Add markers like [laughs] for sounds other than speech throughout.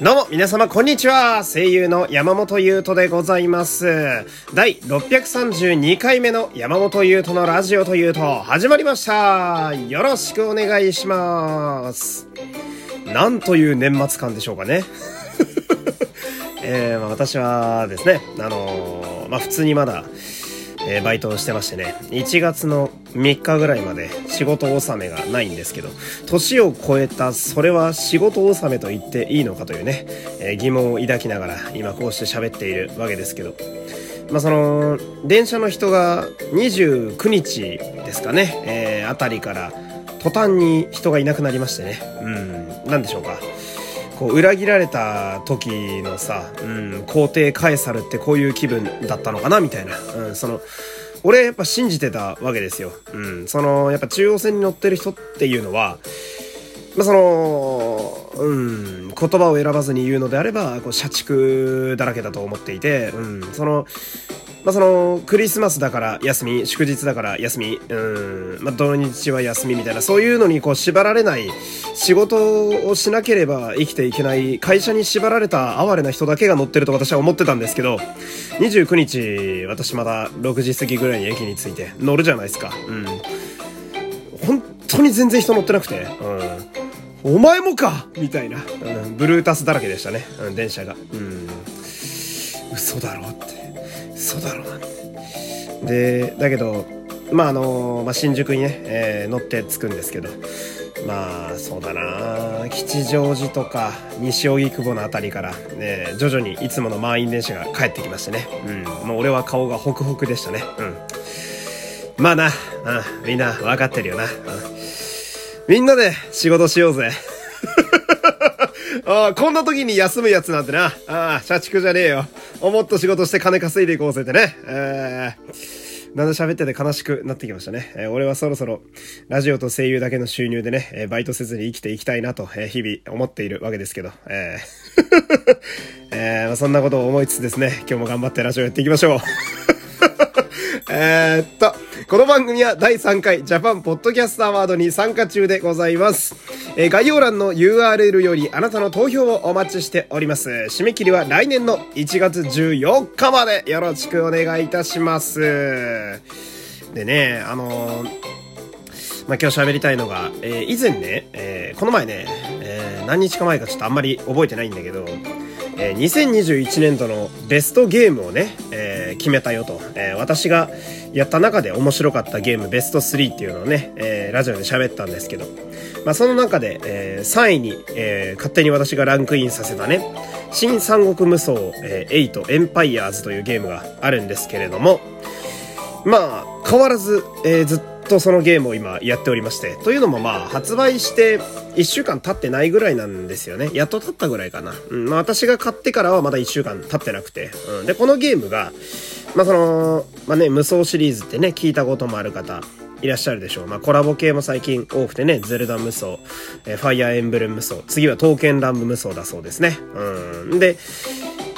どうも、皆様、こんにちは。声優の山本優斗でございます。第632回目の山本優斗のラジオというと、始まりました。よろしくお願いします。なんという年末感でしょうかね。[laughs] えー、まあ、私はですね、あのー、まあ、普通にまだ、えー、バイトをしてましてね、1月の3日ぐらいまで仕事納めがないんですけど、年を超えたそれは仕事納めと言っていいのかというね、えー、疑問を抱きながら今こうして喋っているわけですけど、まあ、その、電車の人が29日ですかね、えー、あたりから途端に人がいなくなりましてね、うん、なんでしょうか。こう裏切られた時のさ、うん、皇帝カエサルってこういう気分だったのかなみたいな、うん、その俺やっぱ信じてたわけですよ、うん、そのやっぱ中央線に乗ってる人っていうのはまあ、その、うん、言葉を選ばずに言うのであれば、こう、社畜だらけだと思っていて、うん、その、まあ、その、クリスマスだから休み、祝日だから休み、うん、まあ、土日は休みみたいな、そういうのにこう縛られない、仕事をしなければ生きていけない、会社に縛られた哀れな人だけが乗ってると私は思ってたんですけど、29日、私まだ6時過ぎぐらいに駅に着いて乗るじゃないですか。うん。本当に全然人乗ってなくて、うん。お前もかみたいな、うん、ブルータスだらけでしたね、うん、電車が。うん。嘘だろって。嘘だろうな。でだけどまああの、まあ、新宿にね、えー、乗って着くんですけどまあそうだな。吉祥寺とか西荻窪の辺りから、ね、徐々にいつもの満員電車が帰ってきましてね、うん、もう俺は顔がホクホクでしたね、うん、まあな、うん、みんな分かってるよな、うん、みんなで仕事しようぜ。ああ、こんな時に休むやつなんてな。ああ、社畜じゃねえよ。もっと仕事して金稼いでいこうぜってね。えー、なんで喋ってて悲しくなってきましたね。えー、俺はそろそろ、ラジオと声優だけの収入でね、えー、バイトせずに生きていきたいなと、えー、日々思っているわけですけど、えー [laughs] えーまあ、そんなことを思いつつですね、今日も頑張ってラジオやっていきましょう。[laughs] えっと、この番組は第3回ジャパンポッドキャストアワードに参加中でございます。えー、概要欄の URL よりあなたの投票をお待ちしております。締め切りは来年の1月14日までよろしくお願いいたします。でね、あのー、まあ、今日喋りたいのが、えー、以前ね、えー、この前ね、えー、何日か前かちょっとあんまり覚えてないんだけど、えー、2021年度のベストゲームをね、えー、決めたよと、えー、私がやった中で面白かったゲームベスト3っていうのをね、えー、ラジオで喋ったんですけど、まあ、その中で、えー、3位に、えー、勝手に私がランクインさせたね、新三国無双、えー、8エンパイアーズというゲームがあるんですけれども、まあ、変わらず、えー、ずっとそのゲームを今やっておりまして、というのもまあ、発売して1週間経ってないぐらいなんですよね。やっと経ったぐらいかな。うん、まあ私が買ってからはまだ1週間経ってなくて。うん、で、このゲームが、まあその、まあね、無双シリーズってね、聞いたこともある方、いらっしゃるでしょう。まあ、コラボ系も最近多くてね、ゼルダ無双、えー、ファイアーエンブレム無双、次は刀剣乱舞無双だそうですね。うん。で、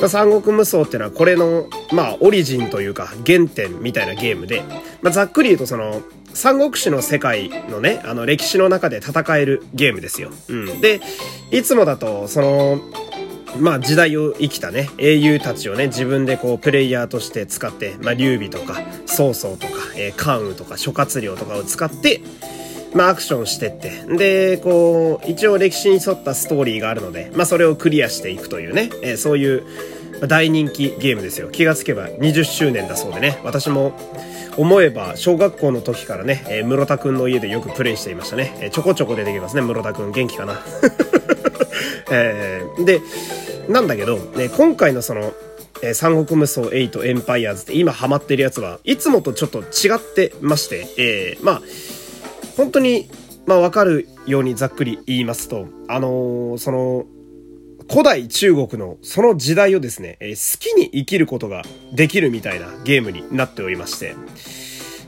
まあ、三国無双っていうのはこれの、まあ、オリジンというか原点みたいなゲームで、まあ、ざっくり言うとその、三国志の世界のね、あの歴史の中で戦えるゲームですよ。うん。で、いつもだと、その、まあ時代を生きたね、英雄たちをね、自分でこうプレイヤーとして使って、まあ劉備とか、曹操とか、えー、関羽とか諸葛亮とかを使って、まあアクションしてって。で、こう、一応歴史に沿ったストーリーがあるので、まあそれをクリアしていくというね、えー、そういう大人気ゲームですよ。気がつけば20周年だそうでね、私も思えば小学校の時からね、えー、室田くんの家でよくプレイしていましたね。えー、ちょこちょこ出てきますね、室田くん。元気かな？[laughs] えー、で、なんだけど、ね、今回のその、え、三国無双8エンパイアーズって今ハマってるやつはいつもとちょっと違ってまして、えー、まあ、本当に、まあわかるようにざっくり言いますと、あのー、その、古代中国のその時代をですね、えー、好きに生きることができるみたいなゲームになっておりまして、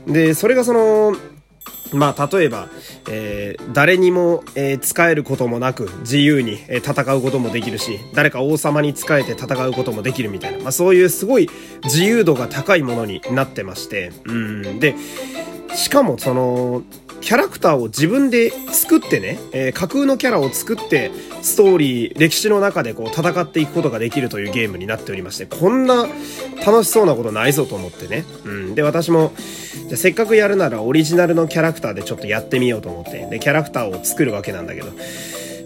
で、それがその、まあ、例えば、えー、誰にも、えー、使えることもなく自由に、えー、戦うこともできるし、誰か王様に仕えて戦うこともできるみたいな、まあ、そういうすごい自由度が高いものになってまして、うん、で、しかもその、キャラクターを自分で作ってね、えー、架空のキャラを作って、ストーリー、歴史の中でこう戦っていくことができるというゲームになっておりまして、こんな楽しそうなことないぞと思ってね。うん。で、私も、じゃせっかくやるならオリジナルのキャラクターでちょっとやってみようと思って、で、キャラクターを作るわけなんだけど、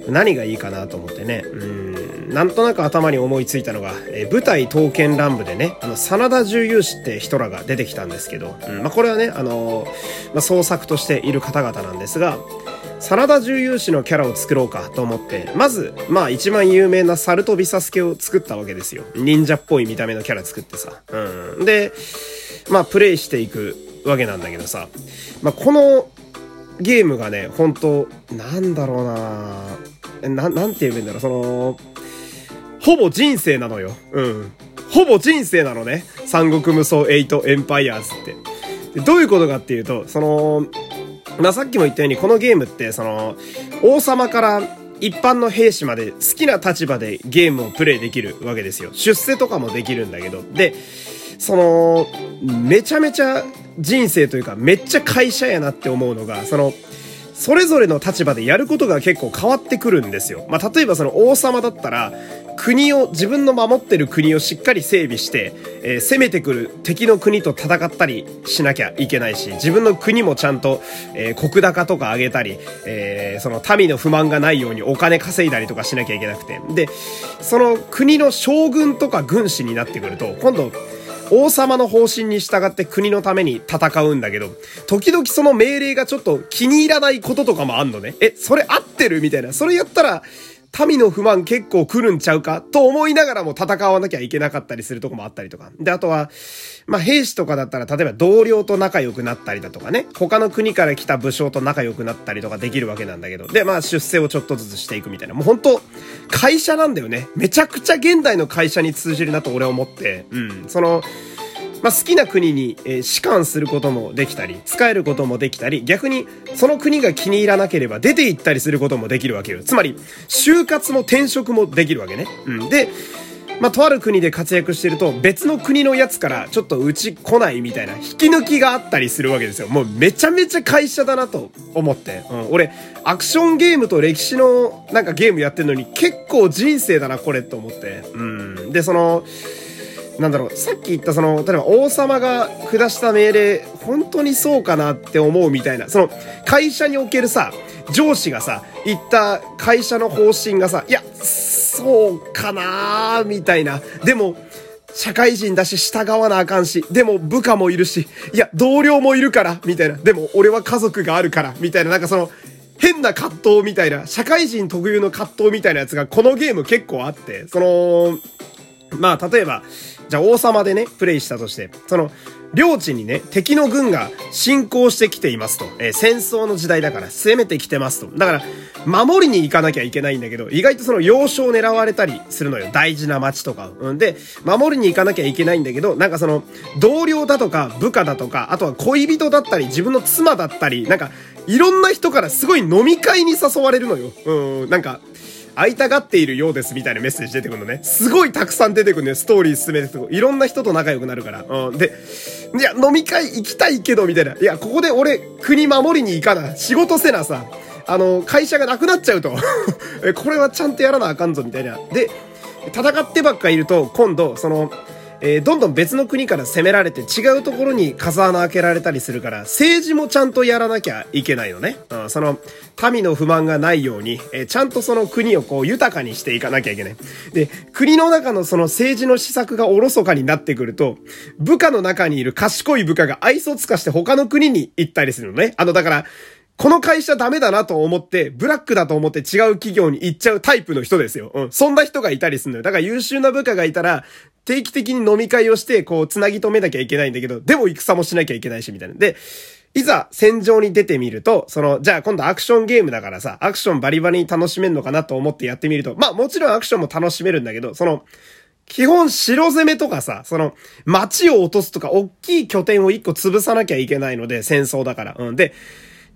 何がいいかなと思ってね。うんなんとなく頭に思いついたのが、えー、舞台刀剣乱舞でね、あの、真田重勇士って人らが出てきたんですけど、うん、まあ、これはね、あのー、まあ、創作としている方々なんですが、真田重勇士のキャラを作ろうかと思って、まず、まあ一番有名なサルトビサスケを作ったわけですよ。忍者っぽい見た目のキャラ作ってさ。うん。で、まあプレイしていくわけなんだけどさ、まあこのゲームがね、本当なんだろうなな、なんて言えばいいんだろう、その、ほぼ人生なのよ。うん。ほぼ人生なのね。三国無双8エンパイアーズって。どういうことかっていうと、その、まあ、さっきも言ったようにこのゲームって、その、王様から一般の兵士まで好きな立場でゲームをプレイできるわけですよ。出世とかもできるんだけど。で、その、めちゃめちゃ人生というか、めっちゃ会社やなって思うのが、その、それぞれの立場でやることが結構変わってくるんですよ。まあ、例えばその王様だったら、国を、自分の守ってる国をしっかり整備して、えー、攻めてくる敵の国と戦ったりしなきゃいけないし、自分の国もちゃんと、えー、国高とか上げたり、えー、その民の不満がないようにお金稼いだりとかしなきゃいけなくて。で、その国の将軍とか軍師になってくると、今度、王様の方針に従って国のために戦うんだけど、時々その命令がちょっと気に入らないこととかもあんのね。え、それ合ってるみたいな。それやったら、民の不満結構来るんちゃうかと思いながらも戦わなきゃいけなかったりするとこもあったりとか。で、あとは、まあ、兵士とかだったら、例えば同僚と仲良くなったりだとかね、他の国から来た武将と仲良くなったりとかできるわけなんだけど、で、まあ、出世をちょっとずつしていくみたいな。もう本当会社なんだよね。めちゃくちゃ現代の会社に通じるなと俺は思って、うん。その、まあ、好きな国に、えー、士官することもできたり、使えることもできたり、逆にその国が気に入らなければ出て行ったりすることもできるわけよ。つまり、就活も転職もできるわけね。うん。で、まあ、とある国で活躍してると、別の国のやつからちょっとうち来ないみたいな、引き抜きがあったりするわけですよ。もうめちゃめちゃ会社だなと思って。うん。俺、アクションゲームと歴史のなんかゲームやってんのに結構人生だな、これと思って。うん。で、その、なんだろう、さっき言ったその、例えば王様が下した命令、本当にそうかなって思うみたいな、その、会社におけるさ、上司がさ、言った会社の方針がさ、いや、そうかなみたいな。でも、社会人だし従わなあかんし、でも部下もいるし、いや、同僚もいるから、みたいな。でも俺は家族があるから、みたいな。なんかその、変な葛藤みたいな、社会人特有の葛藤みたいなやつがこのゲーム結構あって、その、まあ、例えば、じゃあ王様でね、プレイしたとして、その、領地にね、敵の軍が侵攻してきていますと。えー、戦争の時代だから攻めてきてますと。だから、守りに行かなきゃいけないんだけど、意外とその要所を狙われたりするのよ。大事な街とか。うんで、守りに行かなきゃいけないんだけど、なんかその、同僚だとか部下だとか、あとは恋人だったり、自分の妻だったり、なんか、いろんな人からすごい飲み会に誘われるのよ。うん、なんか、会いたがっているようですみたいなメッセージ出てくるのね。すごいたくさん出てくるね。ストーリー進めてくいろんな人と仲良くなるから。うん。で、いや、飲み会行きたいけど、みたいな。いや、ここで俺、国守りに行かな。仕事せなさ。あの、会社がなくなっちゃうと。[laughs] これはちゃんとやらなあかんぞ、みたいな。で、戦ってばっかいると、今度、その、えー、どんどん別の国から攻められて違うところに風穴開けられたりするから、政治もちゃんとやらなきゃいけないのね。うん、その、民の不満がないように、えー、ちゃんとその国をこう豊かにしていかなきゃいけない。で、国の中のその政治の施策がおろそかになってくると、部下の中にいる賢い部下が愛想つかして他の国に行ったりするのね。あの、だから、この会社ダメだなと思って、ブラックだと思って違う企業に行っちゃうタイプの人ですよ。うん。そんな人がいたりするのよ。だから優秀な部下がいたら、定期的に飲み会をして、こう、繋ぎ止めなきゃいけないんだけど、でも戦もしなきゃいけないし、みたいな。で、いざ戦場に出てみると、その、じゃあ今度アクションゲームだからさ、アクションバリバリに楽しめるのかなと思ってやってみると、まあもちろんアクションも楽しめるんだけど、その、基本城攻めとかさ、その、街を落とすとか、大きい拠点を一個潰さなきゃいけないので、戦争だから。うん。で、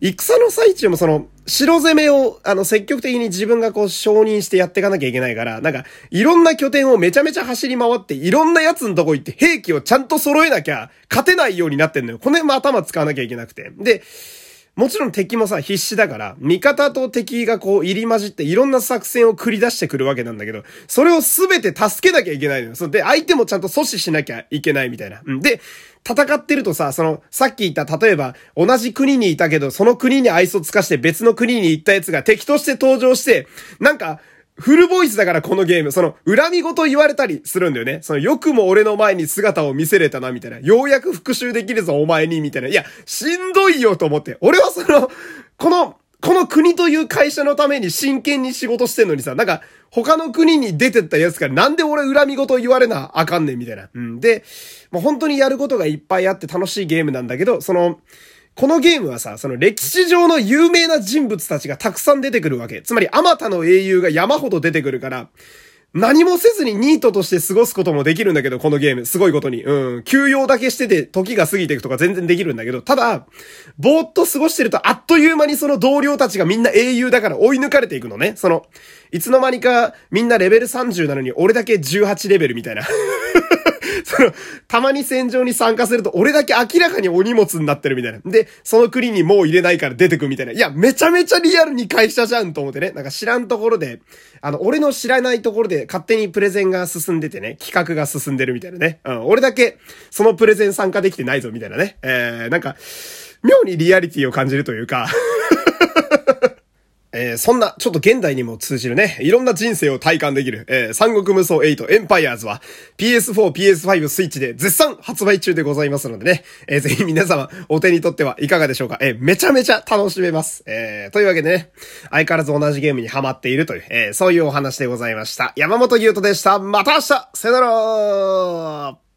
戦の最中もその、城攻めを、あの、積極的に自分がこう承認してやっていかなきゃいけないから、なんか、いろんな拠点をめちゃめちゃ走り回って、いろんな奴のとこ行って兵器をちゃんと揃えなきゃ、勝てないようになってんのよ。この辺も頭使わなきゃいけなくて。で、もちろん敵もさ、必死だから、味方と敵がこう入り混じっていろんな作戦を繰り出してくるわけなんだけど、それをすべて助けなきゃいけないのよ。そで、相手もちゃんと阻止しなきゃいけないみたいな。うん。で、戦ってるとさ、その、さっき言った、例えば、同じ国にいたけど、その国に愛想つかして別の国に行ったやつが敵として登場して、なんか、フルボイスだからこのゲーム、その、恨み事言われたりするんだよね。その、よくも俺の前に姿を見せれたな、みたいな。ようやく復讐できるぞ、お前に、みたいな。いや、しんどいよ、と思って。俺はその、この、この国という会社のために真剣に仕事してんのにさ、なんか、他の国に出てったやつからなんで俺恨み事言われなあかんねんみたいな。うん。で、もう本当にやることがいっぱいあって楽しいゲームなんだけど、その、このゲームはさ、その歴史上の有名な人物たちがたくさん出てくるわけ。つまり、あまたの英雄が山ほど出てくるから、何もせずにニートとして過ごすこともできるんだけど、このゲーム。すごいことに。うん。休養だけしてて時が過ぎていくとか全然できるんだけど、ただ、ぼーっと過ごしてるとあっという間にその同僚たちがみんな英雄だから追い抜かれていくのね。その、いつの間にかみんなレベル30なのに俺だけ18レベルみたいな。[laughs] その、たまに戦場に参加すると、俺だけ明らかにお荷物になってるみたいな。で、その国にもう入れないから出てくみたいな。いや、めちゃめちゃリアルに会社じゃんと思ってね。なんか知らんところで、あの、俺の知らないところで勝手にプレゼンが進んでてね、企画が進んでるみたいなね。うん、俺だけ、そのプレゼン参加できてないぞみたいなね。えー、なんか、妙にリアリティを感じるというかえー、そんな、ちょっと現代にも通じるね、いろんな人生を体感できる、えー、三国無双8エンパイアーズは PS4、PS5 スイッチで絶賛発売中でございますのでね、えー、ぜひ皆様お手に取ってはいかがでしょうか。えー、めちゃめちゃ楽しめます。えー、というわけでね、相変わらず同じゲームにハマっているという、えー、そういうお話でございました。山本優斗でした。また明日さよなら